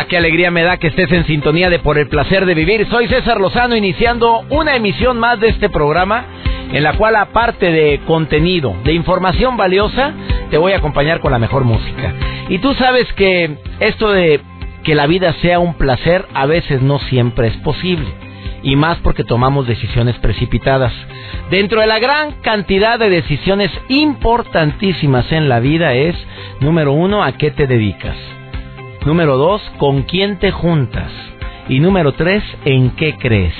Ah, qué alegría me da que estés en sintonía de Por el placer de vivir. Soy César Lozano iniciando una emisión más de este programa en la cual aparte de contenido, de información valiosa, te voy a acompañar con la mejor música. Y tú sabes que esto de que la vida sea un placer a veces no siempre es posible. Y más porque tomamos decisiones precipitadas. Dentro de la gran cantidad de decisiones importantísimas en la vida es, número uno, ¿a qué te dedicas? Número dos, ¿con quién te juntas? Y número tres, ¿en qué crees?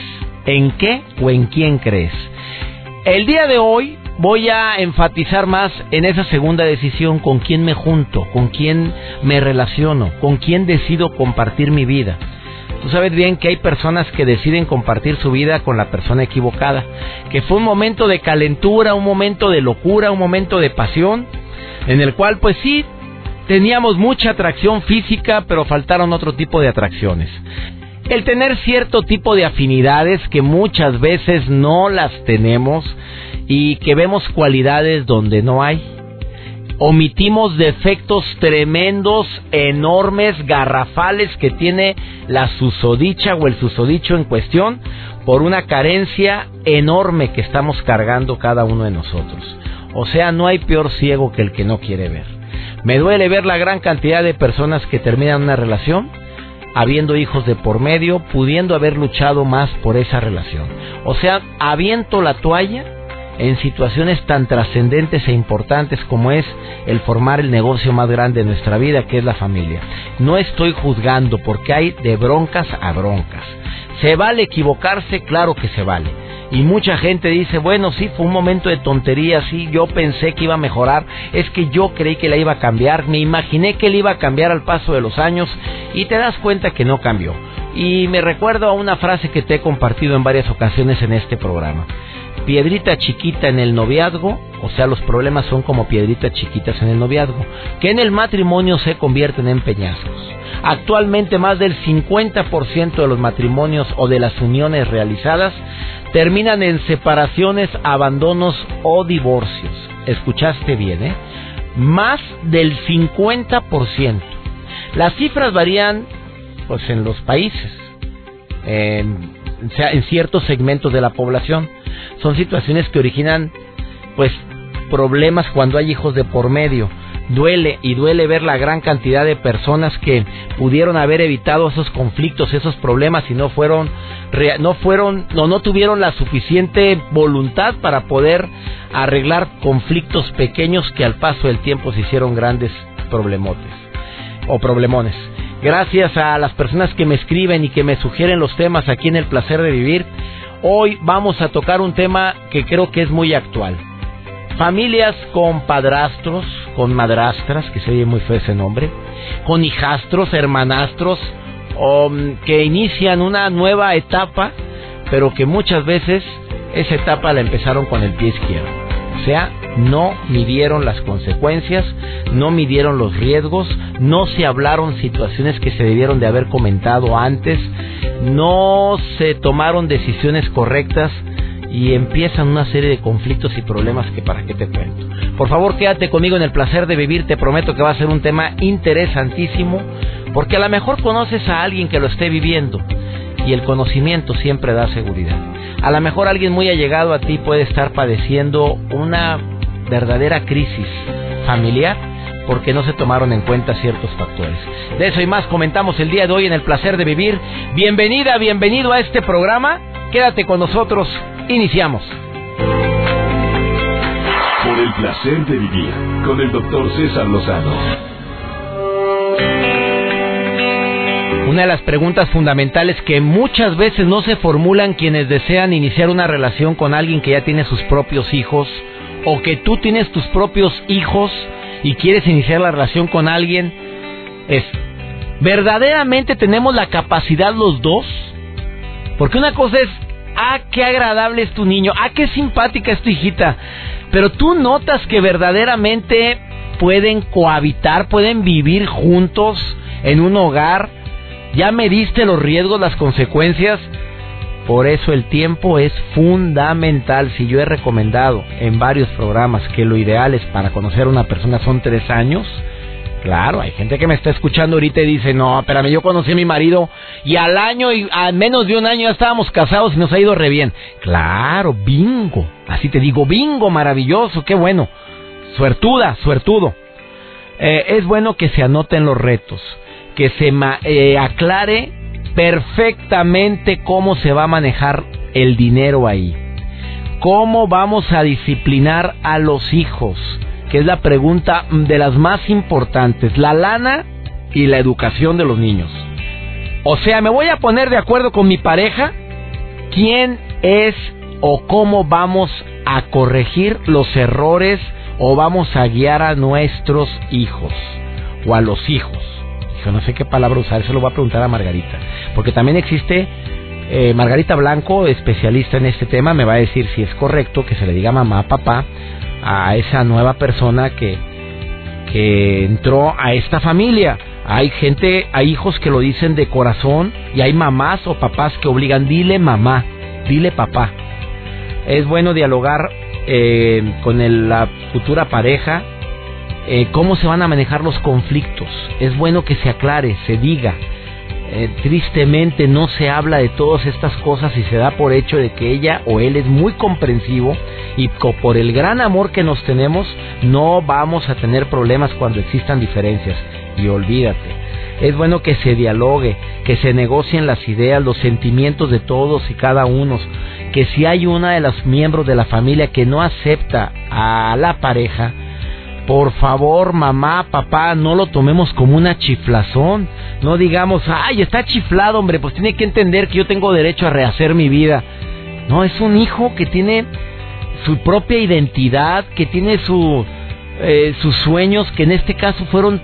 ¿En qué o en quién crees? El día de hoy voy a enfatizar más en esa segunda decisión, con quién me junto, con quién me relaciono, con quién decido compartir mi vida. Tú sabes bien que hay personas que deciden compartir su vida con la persona equivocada, que fue un momento de calentura, un momento de locura, un momento de pasión, en el cual pues sí, teníamos mucha atracción física, pero faltaron otro tipo de atracciones. El tener cierto tipo de afinidades que muchas veces no las tenemos y que vemos cualidades donde no hay. Omitimos defectos tremendos, enormes, garrafales que tiene la susodicha o el susodicho en cuestión por una carencia enorme que estamos cargando cada uno de nosotros. O sea, no hay peor ciego que el que no quiere ver. Me duele ver la gran cantidad de personas que terminan una relación habiendo hijos de por medio, pudiendo haber luchado más por esa relación. O sea, aviento la toalla en situaciones tan trascendentes e importantes como es el formar el negocio más grande de nuestra vida, que es la familia. No estoy juzgando porque hay de broncas a broncas. ¿Se vale equivocarse? Claro que se vale. Y mucha gente dice, bueno, sí, fue un momento de tontería, sí, yo pensé que iba a mejorar, es que yo creí que la iba a cambiar, me imaginé que le iba a cambiar al paso de los años y te das cuenta que no cambió. Y me recuerdo a una frase que te he compartido en varias ocasiones en este programa. Piedrita chiquita en el noviazgo, o sea, los problemas son como piedritas chiquitas en el noviazgo, que en el matrimonio se convierten en peñascos. Actualmente más del 50% de los matrimonios o de las uniones realizadas terminan en separaciones, abandonos o divorcios. Escuchaste bien, ¿eh? Más del 50%. Las cifras varían pues en los países, en, en ciertos segmentos de la población. Son situaciones que originan pues problemas cuando hay hijos de por medio duele y duele ver la gran cantidad de personas que pudieron haber evitado esos conflictos, esos problemas y no fueron no fueron no no tuvieron la suficiente voluntad para poder arreglar conflictos pequeños que al paso del tiempo se hicieron grandes problemotes o problemones. Gracias a las personas que me escriben y que me sugieren los temas aquí en El placer de vivir. Hoy vamos a tocar un tema que creo que es muy actual Familias con padrastros, con madrastras, que se oye muy feo ese nombre, con hijastros, hermanastros, o, mm, que inician una nueva etapa, pero que muchas veces esa etapa la empezaron con el pie izquierdo. O sea, no midieron las consecuencias, no midieron los riesgos, no se hablaron situaciones que se debieron de haber comentado antes, no se tomaron decisiones correctas y empiezan una serie de conflictos y problemas que para qué te cuento. Por favor, quédate conmigo en el placer de vivir, te prometo que va a ser un tema interesantísimo, porque a lo mejor conoces a alguien que lo esté viviendo y el conocimiento siempre da seguridad. A lo mejor alguien muy allegado a ti puede estar padeciendo una verdadera crisis familiar porque no se tomaron en cuenta ciertos factores. De eso y más comentamos el día de hoy en el placer de vivir. Bienvenida, bienvenido a este programa. Quédate con nosotros Iniciamos. Por el placer de vivir con el doctor César Lozano. Una de las preguntas fundamentales que muchas veces no se formulan quienes desean iniciar una relación con alguien que ya tiene sus propios hijos o que tú tienes tus propios hijos y quieres iniciar la relación con alguien es, ¿verdaderamente tenemos la capacidad los dos? Porque una cosa es, ah, qué agradable es tu niño, ah, qué simpática es tu hijita, pero tú notas que verdaderamente pueden cohabitar, pueden vivir juntos en un hogar, ya mediste los riesgos, las consecuencias, por eso el tiempo es fundamental. Si yo he recomendado en varios programas que lo ideal es para conocer a una persona son tres años, Claro, hay gente que me está escuchando ahorita y dice, no, espérame, yo conocí a mi marido y al año y a menos de un año ya estábamos casados y nos ha ido re bien. Claro, bingo. Así te digo, bingo, maravilloso, qué bueno. Suertuda, suertudo. Eh, es bueno que se anoten los retos, que se eh, aclare perfectamente cómo se va a manejar el dinero ahí. Cómo vamos a disciplinar a los hijos que es la pregunta de las más importantes, la lana y la educación de los niños. O sea, me voy a poner de acuerdo con mi pareja quién es o cómo vamos a corregir los errores o vamos a guiar a nuestros hijos o a los hijos. No sé qué palabra usar, eso lo voy a preguntar a Margarita. Porque también existe eh, Margarita Blanco, especialista en este tema, me va a decir si es correcto que se le diga mamá, papá a esa nueva persona que, que entró a esta familia. Hay gente, hay hijos que lo dicen de corazón y hay mamás o papás que obligan, dile mamá, dile papá. Es bueno dialogar eh, con la futura pareja eh, cómo se van a manejar los conflictos. Es bueno que se aclare, se diga. Eh, tristemente no se habla de todas estas cosas y se da por hecho de que ella o él es muy comprensivo y por el gran amor que nos tenemos no vamos a tener problemas cuando existan diferencias. Y olvídate, es bueno que se dialogue, que se negocien las ideas, los sentimientos de todos y cada uno, que si hay una de los miembros de la familia que no acepta a la pareja, por favor, mamá, papá, no lo tomemos como una chiflazón. No digamos, ay, está chiflado, hombre, pues tiene que entender que yo tengo derecho a rehacer mi vida. No, es un hijo que tiene su propia identidad, que tiene su, eh, sus sueños, que en este caso fueron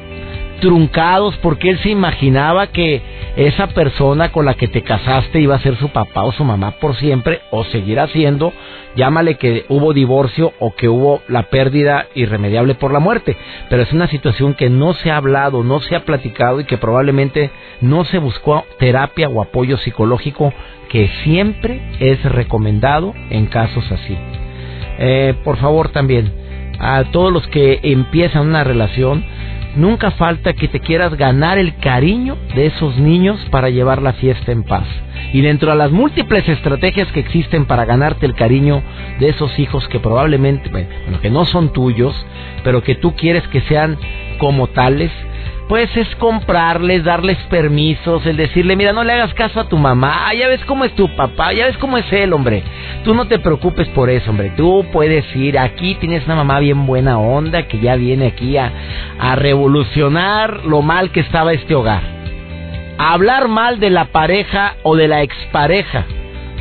truncados porque él se imaginaba que esa persona con la que te casaste iba a ser su papá o su mamá por siempre o seguirá siendo llámale que hubo divorcio o que hubo la pérdida irremediable por la muerte, pero es una situación que no se ha hablado, no se ha platicado y que probablemente no se buscó terapia o apoyo psicológico que siempre es recomendado en casos así. Eh, por favor también, a todos los que empiezan una relación, nunca falta que te quieras ganar el cariño de esos niños para llevar la fiesta en paz. Y dentro de las múltiples estrategias que existen para ganarte el cariño de esos hijos que probablemente, bueno, que no son tuyos, pero que tú quieres que sean como tales, pues es comprarles, darles permisos, el decirle, mira, no le hagas caso a tu mamá, ya ves cómo es tu papá, ya ves cómo es él, hombre. Tú no te preocupes por eso, hombre. Tú puedes ir, aquí tienes una mamá bien buena onda que ya viene aquí a, revolucionar lo mal que estaba este hogar. hablar mal de la pareja o de la expareja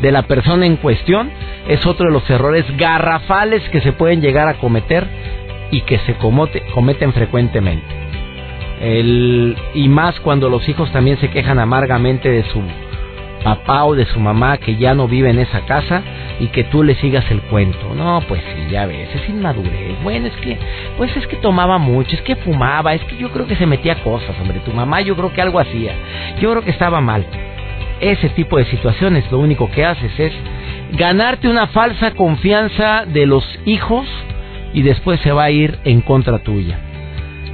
de la persona en cuestión es otro de los errores garrafales que se pueden llegar a cometer y que se cometen frecuentemente y más cuando los hijos también se quejan amargamente de su papá o de su mamá que ya no vive en esa casa y que tú le sigas el cuento. No, pues sí, ya ves, es inmadurez. Bueno, es que, pues es que tomaba mucho, es que fumaba, es que yo creo que se metía cosas, hombre. Tu mamá yo creo que algo hacía. Yo creo que estaba mal. Ese tipo de situaciones lo único que haces es ganarte una falsa confianza de los hijos y después se va a ir en contra tuya.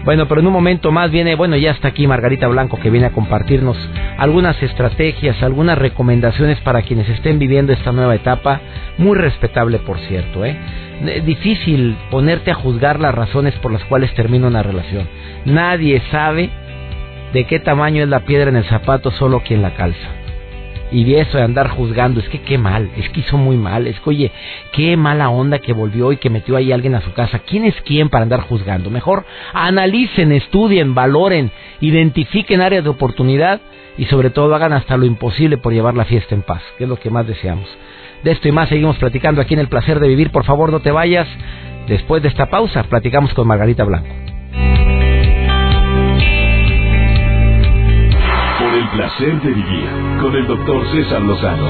Bueno, pero en un momento más viene, bueno, ya está aquí Margarita Blanco que viene a compartirnos algunas estrategias, algunas recomendaciones para quienes estén viviendo esta nueva etapa, muy respetable por cierto, ¿eh? Difícil ponerte a juzgar las razones por las cuales termina una relación. Nadie sabe de qué tamaño es la piedra en el zapato, solo quien la calza. Y eso de andar juzgando, es que qué mal, es que hizo muy mal, es que oye, qué mala onda que volvió y que metió ahí alguien a su casa. ¿Quién es quién para andar juzgando? Mejor analicen, estudien, valoren, identifiquen áreas de oportunidad y sobre todo hagan hasta lo imposible por llevar la fiesta en paz, que es lo que más deseamos. De esto y más seguimos platicando aquí en El Placer de Vivir. Por favor, no te vayas. Después de esta pausa, platicamos con Margarita Blanco. Placer de vivir con el doctor César Lozano.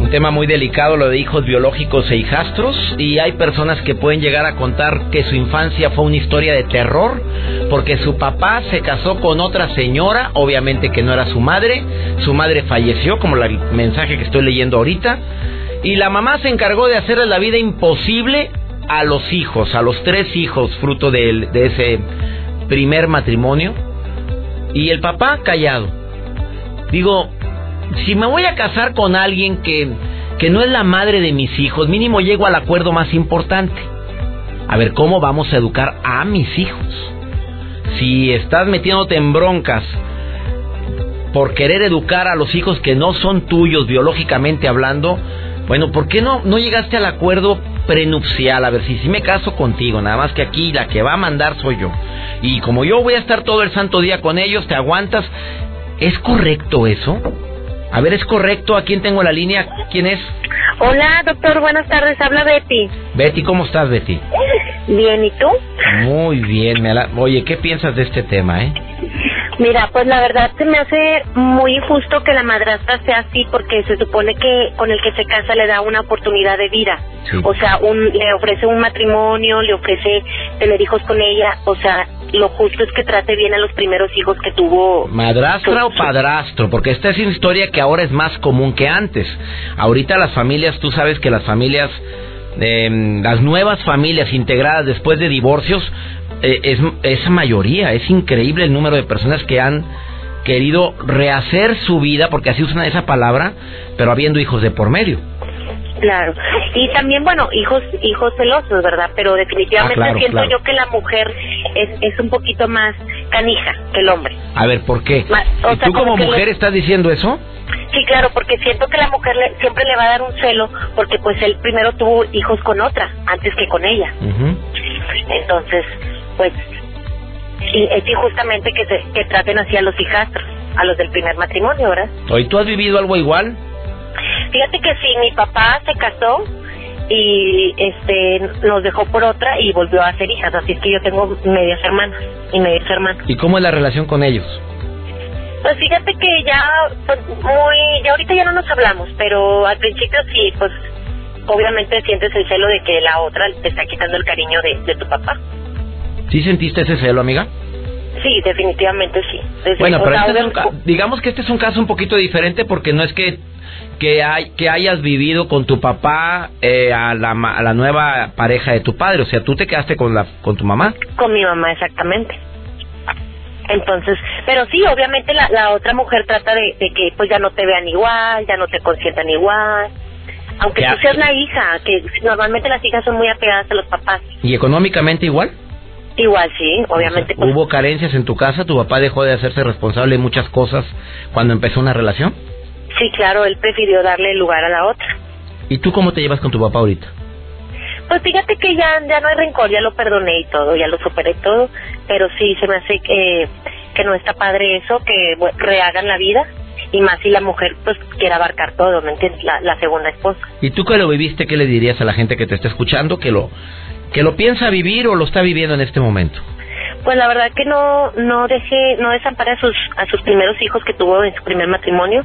Un tema muy delicado lo de hijos biológicos e hijastros y hay personas que pueden llegar a contar que su infancia fue una historia de terror porque su papá se casó con otra señora, obviamente que no era su madre, su madre falleció como el mensaje que estoy leyendo ahorita y la mamá se encargó de hacerle la vida imposible a los hijos, a los tres hijos fruto de, de ese primer matrimonio y el papá callado. Digo, si me voy a casar con alguien que, que no es la madre de mis hijos, mínimo llego al acuerdo más importante. A ver, ¿cómo vamos a educar a mis hijos? Si estás metiéndote en broncas por querer educar a los hijos que no son tuyos biológicamente hablando, bueno, ¿por qué no, no llegaste al acuerdo prenupcial? A ver, si, si me caso contigo, nada más que aquí la que va a mandar soy yo. Y como yo voy a estar todo el santo día con ellos, te aguantas. ¿Es correcto eso? A ver, ¿es correcto? ¿A quién tengo la línea? ¿Quién es? Hola, doctor, buenas tardes. Habla Betty. Betty, ¿cómo estás, Betty? Bien, ¿y tú? Muy bien. Me Oye, ¿qué piensas de este tema, eh? Mira, pues la verdad se me hace muy injusto que la madrastra sea así porque se supone que con el que se casa le da una oportunidad de vida. O sea, un, le ofrece un matrimonio, le ofrece tener hijos con ella. O sea, lo justo es que trate bien a los primeros hijos que tuvo. ¿Madrastra o padrastro? Porque esta es una historia que ahora es más común que antes. Ahorita las familias, tú sabes que las familias, eh, las nuevas familias integradas después de divorcios, eh, es esa mayoría. Es increíble el número de personas que han querido rehacer su vida, porque así usan esa palabra, pero habiendo hijos de por medio. Claro. Y también, bueno, hijos hijos celosos, ¿verdad? Pero definitivamente Ah, claro, siento claro. yo que la mujer es, es un poquito más canija que el hombre. A ver, ¿por qué? O ¿Y sea, tú como mujer le- estás diciendo eso? Sí, claro, porque siento que la mujer le- siempre le va a dar un celo porque pues él primero tuvo hijos con otra antes que con ella. Entonces, pues sí, es injustamente que, se, que traten así a los hijastros, a los del primer matrimonio, ¿verdad? Oye, ¿tú has vivido algo igual? Fíjate que sí, mi papá se casó y este nos dejó por otra y volvió a ser hijas, así es que yo tengo medias hermanas y medios hermanos. ¿Y cómo es la relación con ellos? Pues fíjate que ya, pues muy, ya ahorita ya no nos hablamos, pero al principio sí, pues obviamente sientes el celo de que la otra te está quitando el cariño de, de tu papá. ¿Sí sentiste ese celo, amiga? Sí, definitivamente sí. Desde- Bueno, pero este es un ca- digamos que este es un caso un poquito diferente porque no es que que hay que hayas vivido con tu papá eh, a la a la nueva pareja de tu padre, o sea, tú te quedaste con la con tu mamá. Con mi mamá, exactamente. Entonces, pero sí, obviamente la, la otra mujer trata de, de que pues ya no te vean igual, ya no te consientan igual. Aunque Ya. tú seas la hija, que normalmente las hijas son muy apegadas a los papás. ¿Y económicamente igual? Igual sí, obviamente. O sea, pues, ¿Hubo carencias en tu casa? ¿Tu papá dejó de hacerse responsable de muchas cosas cuando empezó una relación? sí, claro, él prefirió darle lugar a la otra. ¿Y tú cómo te llevas con tu papá ahorita? Pues fíjate que ya, ya no hay rencor, ya lo perdoné y todo, ya lo superé todo, pero sí se me hace que, que no está padre eso, que rehagan la vida, y más si la mujer pues quiere abarcar todo, ¿me entiendes? La, la segunda esposa. ¿Y tú que lo viviste, qué le dirías a la gente que te está escuchando que lo que lo piensa vivir o lo está viviendo en este momento? Pues la verdad que no no deje no desampare a sus a sus primeros hijos que tuvo en su primer matrimonio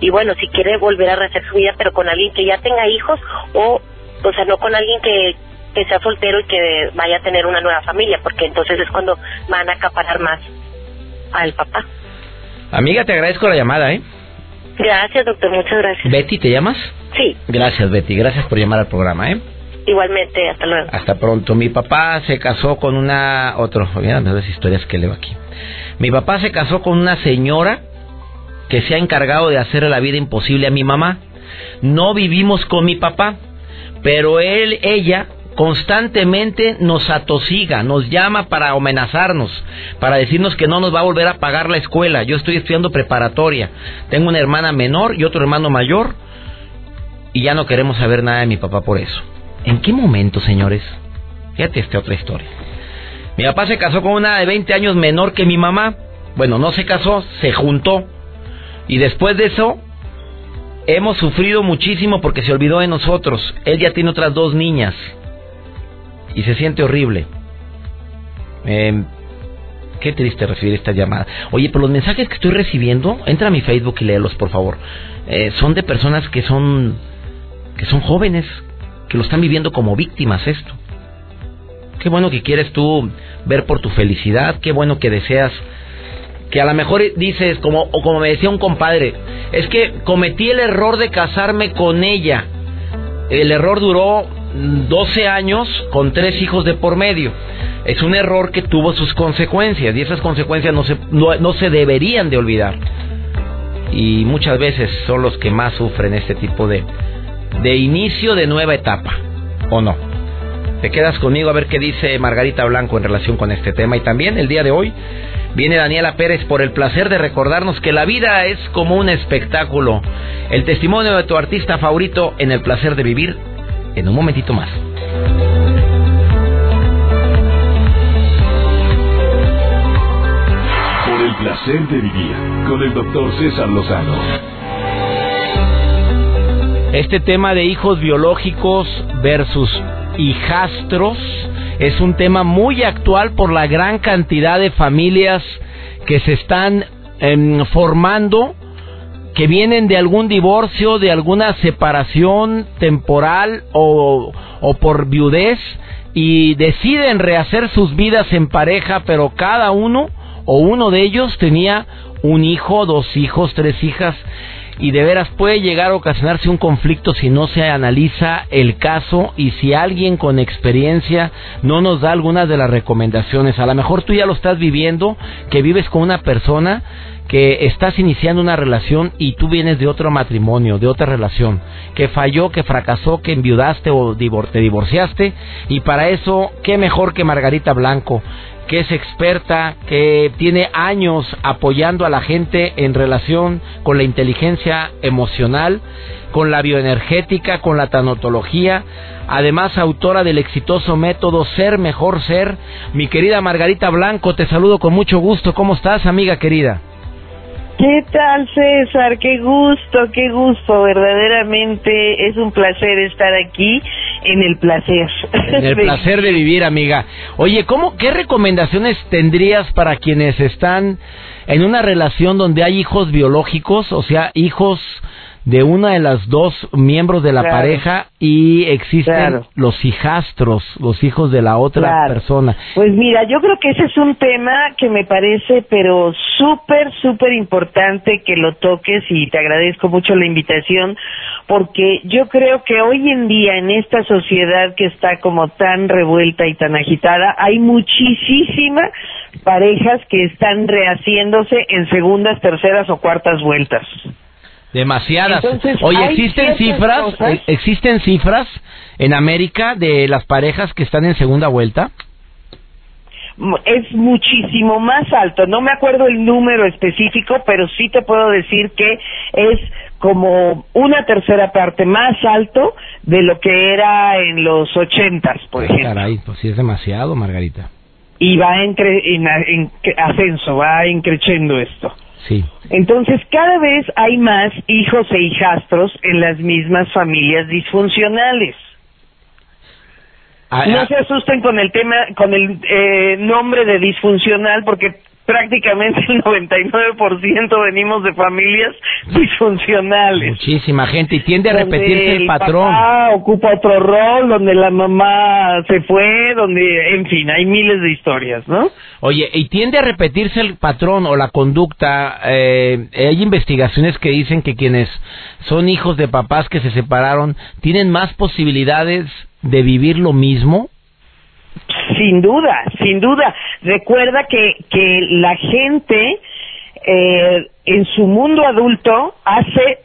y bueno si quiere volver a rehacer su vida pero con alguien que ya tenga hijos o o sea no con alguien que que sea soltero y que vaya a tener una nueva familia porque entonces es cuando van a acaparar más al papá. Amiga, te agradezco la llamada, ¿eh? Gracias doctor, muchas gracias. Betty, ¿te llamas? Sí, Gracias, Betty. Gracias por llamar al programa, ¿eh? Igualmente, hasta luego. Hasta pronto. Mi papá se casó con una... Otro, mira las historias que leo aquí. Mi papá se casó con una señora que se ha encargado de hacerle la vida imposible a mi mamá. No vivimos con mi papá, pero él, ella, constantemente nos atosiga, nos llama para amenazarnos, para decirnos que no nos va a volver a pagar la escuela. Yo estoy estudiando preparatoria. Tengo una hermana menor y otro hermano mayor y ya no queremos saber nada de mi papá por eso. ¿En qué momento, señores? Fíjate esta otra historia. Mi papá se casó con una de 20 años menor que mi mamá. Bueno, no se casó, se juntó. Y después de eso, hemos sufrido muchísimo porque se olvidó de nosotros. Él ya tiene otras dos niñas. y se siente horrible. Eh, qué triste recibir esta llamada. Oye, pero los mensajes que estoy recibiendo, entra a mi Facebook y léelos, por favor. Eh, son de personas que son que son jóvenes, que lo están viviendo como víctimas esto. Qué bueno que quieres tú ver por tu felicidad, qué bueno que deseas que a lo mejor dices como o como me decía un compadre, es que cometí el error de casarme con ella. El error duró 12 años con tres hijos de por medio. Es un error que tuvo sus consecuencias y esas consecuencias no se, no, se deberían de olvidar. Y muchas veces son los que más sufren este tipo de, de inicio de nueva etapa, ¿o no? Te quedas conmigo a ver qué dice Margarita Blanco en relación con este tema. Y también el día de hoy viene Daniela Pérez por el placer de recordarnos que la vida es como un espectáculo. El testimonio de tu artista favorito en el placer de vivir en un momentito más. Por el placer de vivir con el doctor César Lozano. Este tema de hijos biológicos versus hijastros es un tema muy actual por la gran cantidad de familias que se están em, formando que vienen de algún divorcio, de alguna separación temporal o, o por viudez y deciden rehacer sus vidas en pareja, pero cada uno o uno de ellos tenía un hijo, dos hijos, tres hijas y de veras puede llegar a ocasionarse un conflicto si no se analiza el caso y si alguien con experiencia no nos da algunas de las recomendaciones. A lo mejor tú ya lo estás viviendo, que vives con una persona que estás iniciando una relación y tú vienes de otro matrimonio, de otra relación, que falló, que fracasó, que enviudaste o te divorciaste, y para eso, qué mejor que Margarita Blanco, que es experta, que tiene años apoyando a la gente en relación con la inteligencia emocional, con la bioenergética, con la tanotología, además autora del exitoso método Ser Mejor Ser. Mi querida Margarita Blanco, te saludo con mucho gusto. ¿Cómo estás, amiga querida? ¿Qué tal, César? Qué gusto, qué gusto. Verdaderamente es un placer estar aquí en el placer. En el placer de vivir, amiga. Oye, ¿cómo, ¿qué recomendaciones tendrías para quienes están en una relación donde hay hijos biológicos, o sea, hijos de una de las dos miembros de la pareja y existen los hijastros, los hijos de la otra persona. Pues mira, yo creo que ese es un tema que me parece pero súper, súper importante que lo toques y te agradezco mucho la invitación porque yo creo que hoy en día en esta sociedad que está como tan revuelta y tan agitada, hay muchísimas parejas que están rehaciéndose en segundas, terceras o cuartas vueltas. Demasiadas. Oye, ¿existen cifras? Eh, ¿Existen cifras en América de las parejas que están en segunda vuelta? Es muchísimo más alto. No me acuerdo el número específico, pero sí te puedo decir que es como una tercera parte más alto de lo que era en los ochentas, por ejemplo. Caray, pues sí es demasiado, Margarita. Y va en, en ascenso, va increciendo esto. Sí. Entonces, cada vez hay más hijos e hijastros en las mismas familias disfuncionales. Ah, no ah. se asusten con el tema, con el eh, nombre de disfuncional, porque prácticamente el 99% venimos de familias disfuncionales. Muchísima gente y tiende a repetirse el, patrón. Papá ocupa otro rol, donde la mamá se fue, donde, en fin, hay miles de historias, ¿no? Oye, y tiende a repetirse el patrón o la conducta. Eh, hay investigaciones que dicen que quienes son hijos de papás que se separaron tienen más posibilidades de vivir lo mismo sin duda, sin duda. Recuerda que, que la gente eh, en su mundo adulto hace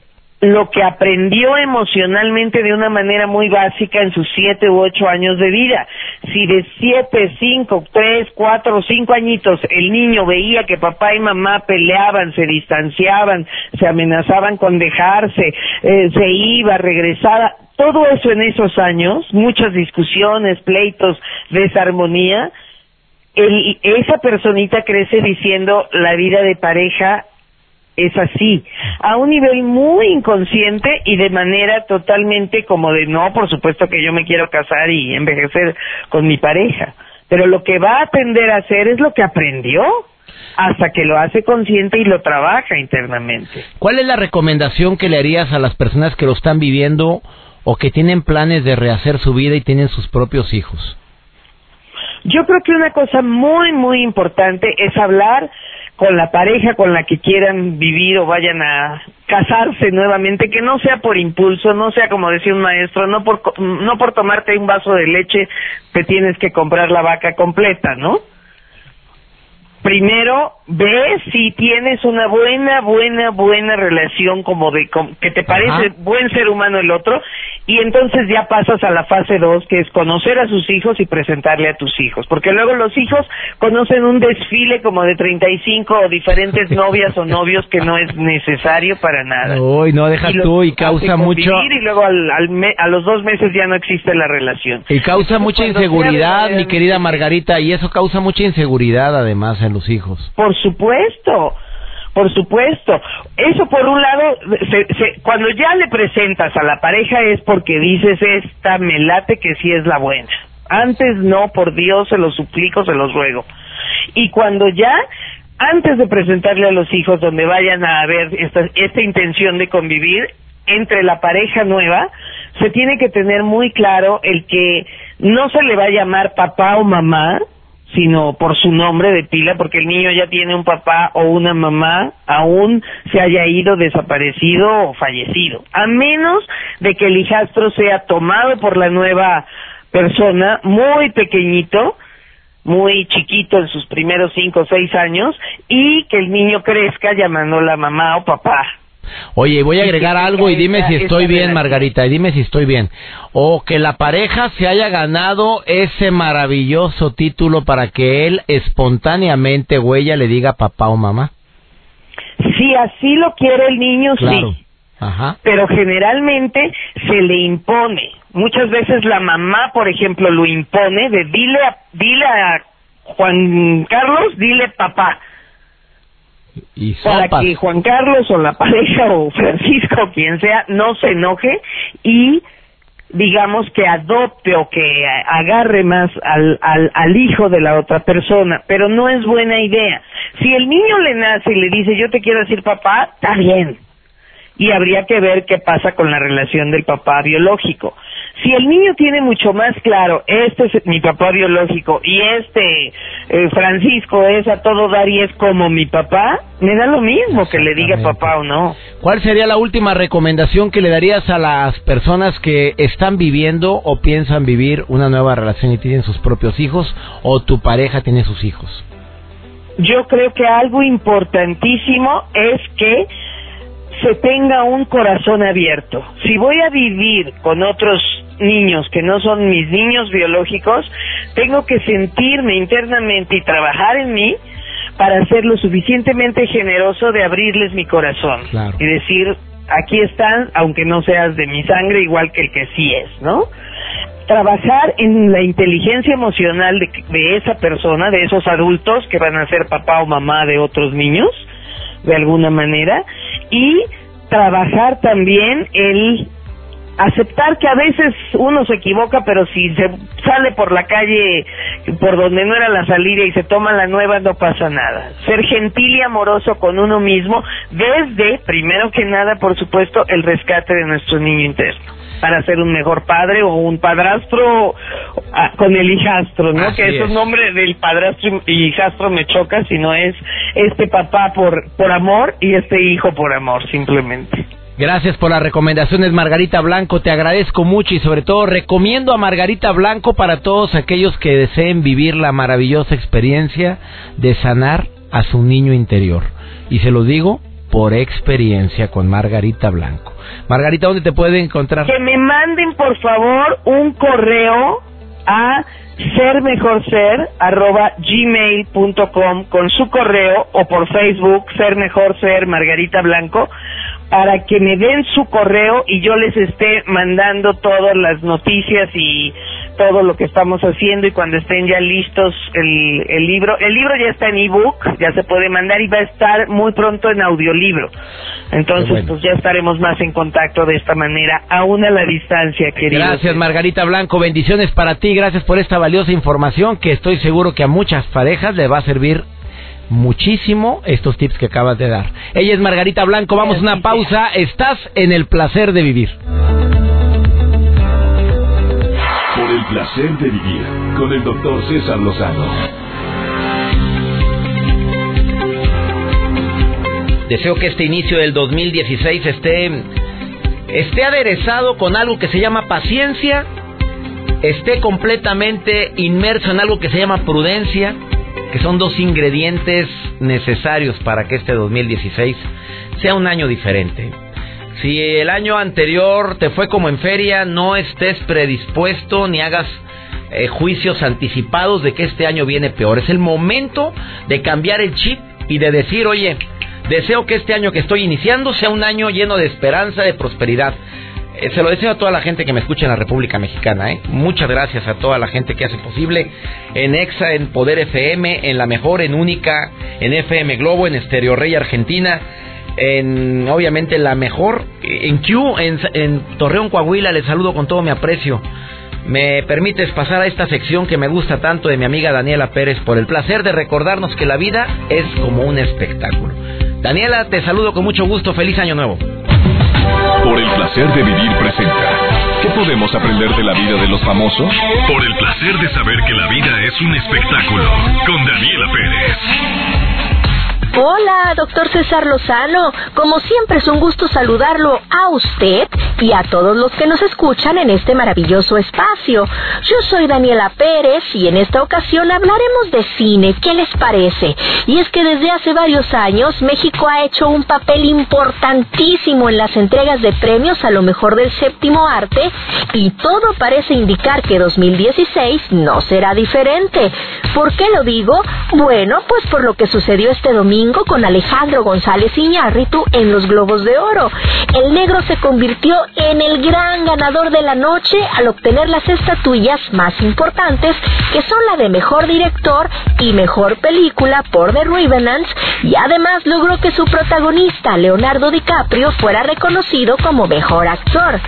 lo que aprendió emocionalmente de una manera muy básica en sus siete u ocho años de vida. Si de siete, cinco, tres, cuatro, cinco añitos el niño veía que papá y mamá peleaban, se distanciaban, se amenazaban con dejarse, eh, se iba, regresaba, todo eso en esos años, muchas discusiones, pleitos, desarmonía, esa personita crece diciendo la vida de pareja es así, a un nivel muy inconsciente y de manera totalmente como de no, por supuesto que yo me quiero casar y envejecer con mi pareja, pero lo que va a aprender a hacer es lo que aprendió hasta que lo hace consciente y lo trabaja internamente. ¿Cuál es la recomendación que le harías a las personas que lo están viviendo o que tienen planes de rehacer su vida y tienen sus propios hijos? Yo creo que una cosa muy, muy importante es hablar con la pareja con la que quieran vivir o vayan a casarse nuevamente, que no sea por impulso, no sea como decía un maestro, no por, no por tomarte un vaso de leche te tienes que comprar la vaca completa, ¿no? primero ve si tienes una buena, buena, buena relación como de que te parece buen ser humano el otro y entonces ya pasas a la fase dos que es conocer a sus hijos y presentarle a tus hijos, porque luego los hijos conocen un desfile como de 35 o diferentes novias o novios que no es necesario para nada. Uy, no deja tú y causa mucho y luego al, a los dos meses ya no existe la relación. Y causa mucha inseguridad, mi querida Margarita, y eso causa mucha inseguridad además en los hijos. Por supuesto, por supuesto. Eso por un lado, cuando ya le presentas a la pareja es porque dices, esta me late que sí es la buena. Antes no, por Dios, se los suplico, se los ruego. Y cuando ya, antes de presentarle a los hijos donde vayan a ver esta, esta intención de convivir, entre la pareja nueva, se tiene que tener muy claro el que no se le va a llamar papá o mamá, sino por su nombre de pila, porque el niño ya tiene un papá o una mamá, aún se haya ido desaparecido o fallecido, a menos de que el hijastro sea tomado por la nueva persona, muy pequeñito, muy chiquito en sus primeros cinco o seis años, y que el niño crezca llamándola mamá o papá. Oye, voy a agregar algo y dime si estoy bien, Margarita, y dime si estoy bien. O que la pareja se haya ganado ese maravilloso título para que él espontáneamente o ella le diga papá o mamá. Si así lo quiere el niño, sí. Ajá. Pero generalmente se le impone. Muchas veces la mamá, por ejemplo, lo impone de dile a, dile a Juan Carlos, dile papá para que Juan Carlos o la pareja o Francisco o quien sea no se enoje y digamos que adopte o que agarre más al, al, al hijo de la otra persona, pero no es buena idea. Si el niño le nace y le dice yo te quiero decir papá, está bien, y habría que ver qué pasa con la relación del papá biológico. Si el niño tiene mucho más claro, este es mi papá biológico y este eh, Francisco es a todo dar y es como mi papá, me da lo mismo que le diga papá o no. ¿Cuál sería la última recomendación que le darías a las personas que están viviendo o piensan vivir una nueva relación y tienen sus propios hijos o tu pareja tiene sus hijos? Yo creo que algo importantísimo es que se tenga un corazón abierto. Si voy a vivir con otros niños que no son mis niños biológicos, tengo que sentirme internamente y trabajar en mí para ser lo suficientemente generoso de abrirles mi corazón y decir, aquí están, aunque no seas de mi sangre, igual que el que sí es, ¿no? Trabajar en la inteligencia emocional de, de esa persona, de esos adultos que van a ser papá o mamá de otros niños, de alguna manera, y trabajar también el aceptar que a veces uno se equivoca, pero si se sale por la calle por donde no era la salida y se toma la nueva, no pasa nada. Ser gentil y amoroso con uno mismo desde, primero que nada, por supuesto, el rescate de nuestro niño interno para ser un mejor padre o un padrastro ah, con el hijastro, ¿no? que esos nombres del padrastro y hijastro me choca, sino es este papá por, por amor y este hijo por amor, simplemente. Gracias por las recomendaciones, Margarita Blanco. Te agradezco mucho y sobre todo recomiendo a Margarita Blanco para todos aquellos que deseen vivir la maravillosa experiencia de sanar a su niño interior. Y se lo digo por experiencia con Margarita Blanco. Margarita, ¿dónde te pueden encontrar? Que me manden, por favor, un correo a ser arroba gmail.com con su correo o por Facebook ser mejor ser Margarita Blanco para que me den su correo y yo les esté mandando todas las noticias y todo lo que estamos haciendo y cuando estén ya listos el, el libro. El libro ya está en ebook, ya se puede mandar y va a estar muy pronto en audiolibro. Entonces, pues ya estaremos más en contacto de esta manera, aún a la distancia, querido. Gracias, Margarita Blanco. Bendiciones para ti. Gracias por esta valiosa información que estoy seguro que a muchas parejas le va a servir muchísimo estos tips que acabas de dar. Ella es Margarita Blanco. Vamos a una pausa. Estás en el placer de vivir. Por el placer de vivir con el doctor César Lozano. Deseo que este inicio del 2016 esté, esté aderezado con algo que se llama paciencia, esté completamente inmerso en algo que se llama prudencia, que son dos ingredientes necesarios para que este 2016 sea un año diferente. Si el año anterior te fue como en feria, no estés predispuesto ni hagas eh, juicios anticipados de que este año viene peor. Es el momento de cambiar el chip y de decir, oye, deseo que este año que estoy iniciando sea un año lleno de esperanza, de prosperidad. Eh, se lo deseo a toda la gente que me escucha en la República Mexicana. ¿eh? Muchas gracias a toda la gente que hace posible en EXA, en Poder FM, en La Mejor, en Única, en FM Globo, en Estereo Rey Argentina, en obviamente La Mejor, en Q, en, en Torreón Coahuila. Les saludo con todo mi aprecio. Me permites pasar a esta sección que me gusta tanto de mi amiga Daniela Pérez por el placer de recordarnos que la vida es como un espectáculo. Daniela, te saludo con mucho gusto. Feliz año nuevo. Por el placer de vivir presenta. ¿Qué podemos aprender de la vida de los famosos? Por el placer de saber que la vida es un espectáculo. Con Daniela Pérez. Hola, doctor César Lozano. Como siempre es un gusto saludarlo a usted y a todos los que nos escuchan en este maravilloso espacio. Yo soy Daniela Pérez y en esta ocasión hablaremos de cine. ¿Qué les parece? Y es que desde hace varios años México ha hecho un papel importantísimo en las entregas de premios a lo mejor del séptimo arte y todo parece indicar que 2016 no será diferente. ¿Por qué lo digo? Bueno, pues por lo que sucedió este domingo con Alejandro González Iñárritu en los Globos de Oro. El negro se convirtió en el gran ganador de la noche al obtener las estatuillas más importantes, que son la de mejor director y mejor película por The Revenants, y además logró que su protagonista, Leonardo DiCaprio, fuera reconocido como mejor actor.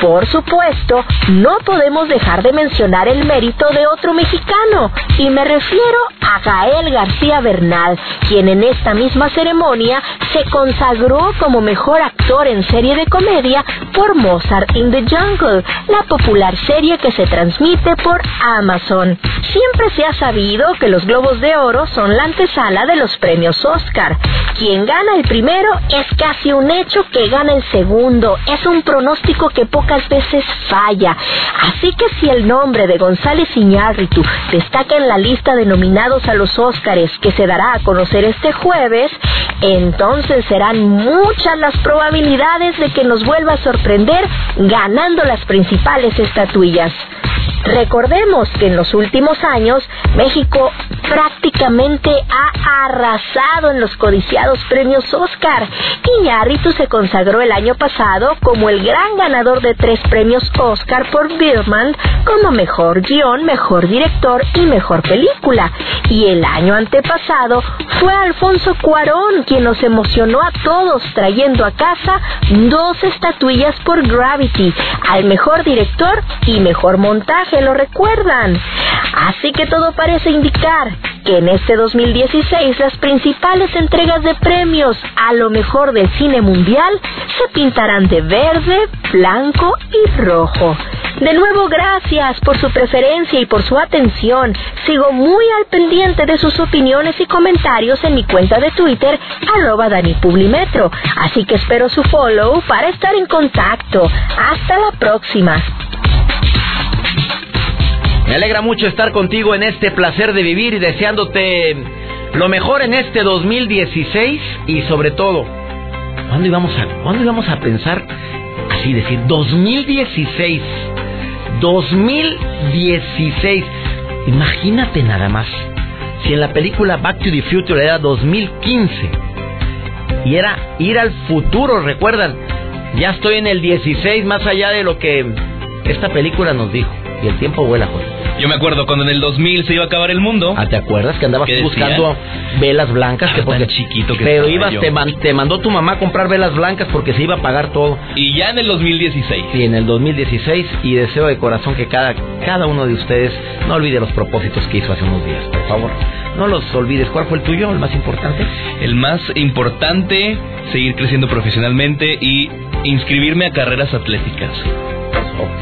Por supuesto, no podemos dejar de mencionar el mérito de otro mexicano, y me refiero a Gael García Bernal, quien en esta misma ceremonia se consagró como mejor actor en serie de comedia por Mozart in the Jungle, la popular serie que se transmite por Amazon. Siempre se ha sabido que los Globos de Oro son la antesala de los premios Oscar. Quien gana el primero es casi un hecho que gana el segundo. Es un pronóstico que pocas veces falla. Así que si el nombre de González Iñárritu destaca en la lista de nominados a los Oscars que se dará a conocer este jueves, entonces serán muchas las probabilidades de que nos vuelva a sorprender ganando las principales estatuillas. Recordemos que en los últimos años México prácticamente ha arrasado en los codiciados premios Oscar. Iñárritu se consagró el año pasado como el gran ganador de tres premios Oscar por Birdman como mejor guion, mejor director y mejor película. Y el año antepasado fue Alfonso Cuarón quien nos emocionó a todos trayendo a casa dos estatuillas por Gravity, al mejor director y mejor montaje, ¿lo recuerdan? Así que todo parece indicar que en este 2016 las principales entregas de premios a lo mejor del cine mundial se pintarán de verde, blanco y rojo. De nuevo, gracias por su preferencia y por su atención. Sigo muy al pendiente de sus opiniones y comentarios en mi cuenta de Twitter, arroba DaniPublimetro. Así que espero su follow para estar en contacto. Hasta la próxima. Me alegra mucho estar contigo en este placer de vivir y deseándote lo mejor en este 2016 y sobre todo, ¿cuándo íbamos a, ¿cuándo íbamos a pensar así decir 2016? 2016. Imagínate nada más. Si en la película Back to the Future era 2015. Y era ir al futuro, recuerdan. Ya estoy en el 16, más allá de lo que esta película nos dijo. Y el tiempo vuela, Jorge. Yo me acuerdo cuando en el 2000 se iba a acabar el mundo. Ah, ¿te acuerdas que andabas buscando velas blancas? que Ah, tan chiquito que Pero ibas, yo. te, man- te mandó tu mamá a comprar velas blancas porque se iba a pagar todo. Y ya en el 2016. Y en el 2016, y deseo de corazón que cada, cada uno de ustedes no olvide los propósitos que hizo hace unos días, por favor. No los olvides. ¿Cuál fue el tuyo, el más importante? El más importante, seguir creciendo profesionalmente y inscribirme a carreras atléticas.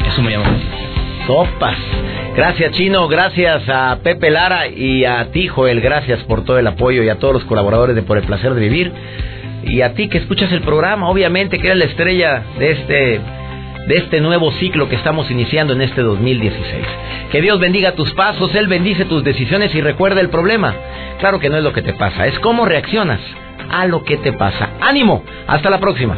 Eso me llama mucho. Sopas. Gracias, Chino. Gracias a Pepe Lara y a ti, Joel. Gracias por todo el apoyo y a todos los colaboradores de Por el Placer de Vivir. Y a ti que escuchas el programa, obviamente, que eres la estrella de este, de este nuevo ciclo que estamos iniciando en este 2016. Que Dios bendiga tus pasos, Él bendice tus decisiones y recuerda el problema. Claro que no es lo que te pasa, es cómo reaccionas a lo que te pasa. ¡Ánimo! Hasta la próxima.